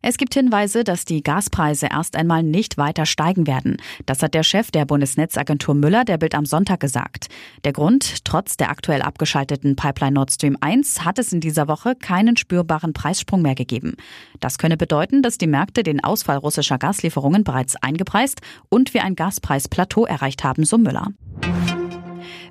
Es gibt Hinweise, dass die Gaspreise erst einmal nicht weiter steigen werden. Das hat der Chef der Bundesnetzagentur Müller der Bild am Sonntag gesagt. Der Grund, trotz der aktuell abgeschalteten Pipeline Nord Stream 1 hat es in dieser Woche keinen spürbaren Preissprung mehr gegeben. Das könne bedeuten, dass die Märkte den Ausfall russischer Gaslieferungen bereits eingepreist und wir ein Gaspreisplateau erreicht haben, so Müller.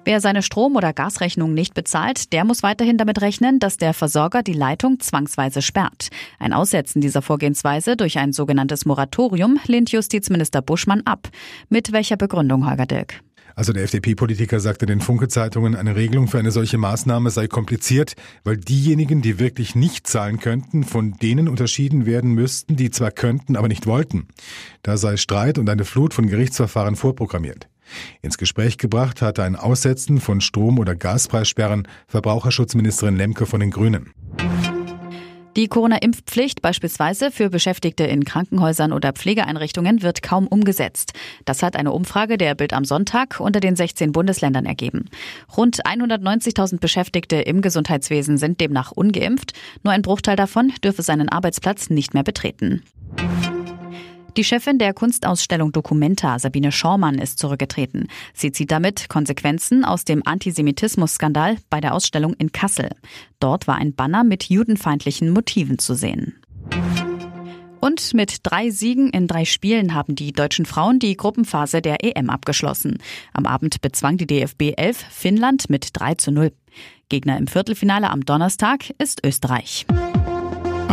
Wer seine Strom- oder Gasrechnung nicht bezahlt, der muss weiterhin damit rechnen, dass der Versorger die Leitung zwangsweise sperrt. Ein Aussetzen dieser Vorgehensweise durch ein sogenanntes Moratorium lehnt Justizminister Buschmann ab. Mit welcher Begründung, Holger Dirk? Also der FDP-Politiker sagte den Funke-Zeitungen, eine Regelung für eine solche Maßnahme sei kompliziert, weil diejenigen, die wirklich nicht zahlen könnten, von denen unterschieden werden müssten, die zwar könnten, aber nicht wollten. Da sei Streit und eine Flut von Gerichtsverfahren vorprogrammiert. Ins Gespräch gebracht hatte ein Aussetzen von Strom- oder Gaspreissperren Verbraucherschutzministerin Lemke von den Grünen. Die Corona-Impfpflicht beispielsweise für Beschäftigte in Krankenhäusern oder Pflegeeinrichtungen wird kaum umgesetzt. Das hat eine Umfrage der Bild am Sonntag unter den 16 Bundesländern ergeben. Rund 190.000 Beschäftigte im Gesundheitswesen sind demnach ungeimpft. Nur ein Bruchteil davon dürfe seinen Arbeitsplatz nicht mehr betreten. Die Chefin der Kunstausstellung Documenta, Sabine Schaumann, ist zurückgetreten. Sie zieht damit Konsequenzen aus dem Antisemitismus-Skandal bei der Ausstellung in Kassel. Dort war ein Banner mit judenfeindlichen Motiven zu sehen. Und mit drei Siegen in drei Spielen haben die deutschen Frauen die Gruppenphase der EM abgeschlossen. Am Abend bezwang die DFB 11 Finnland mit 3 zu 0. Gegner im Viertelfinale am Donnerstag ist Österreich.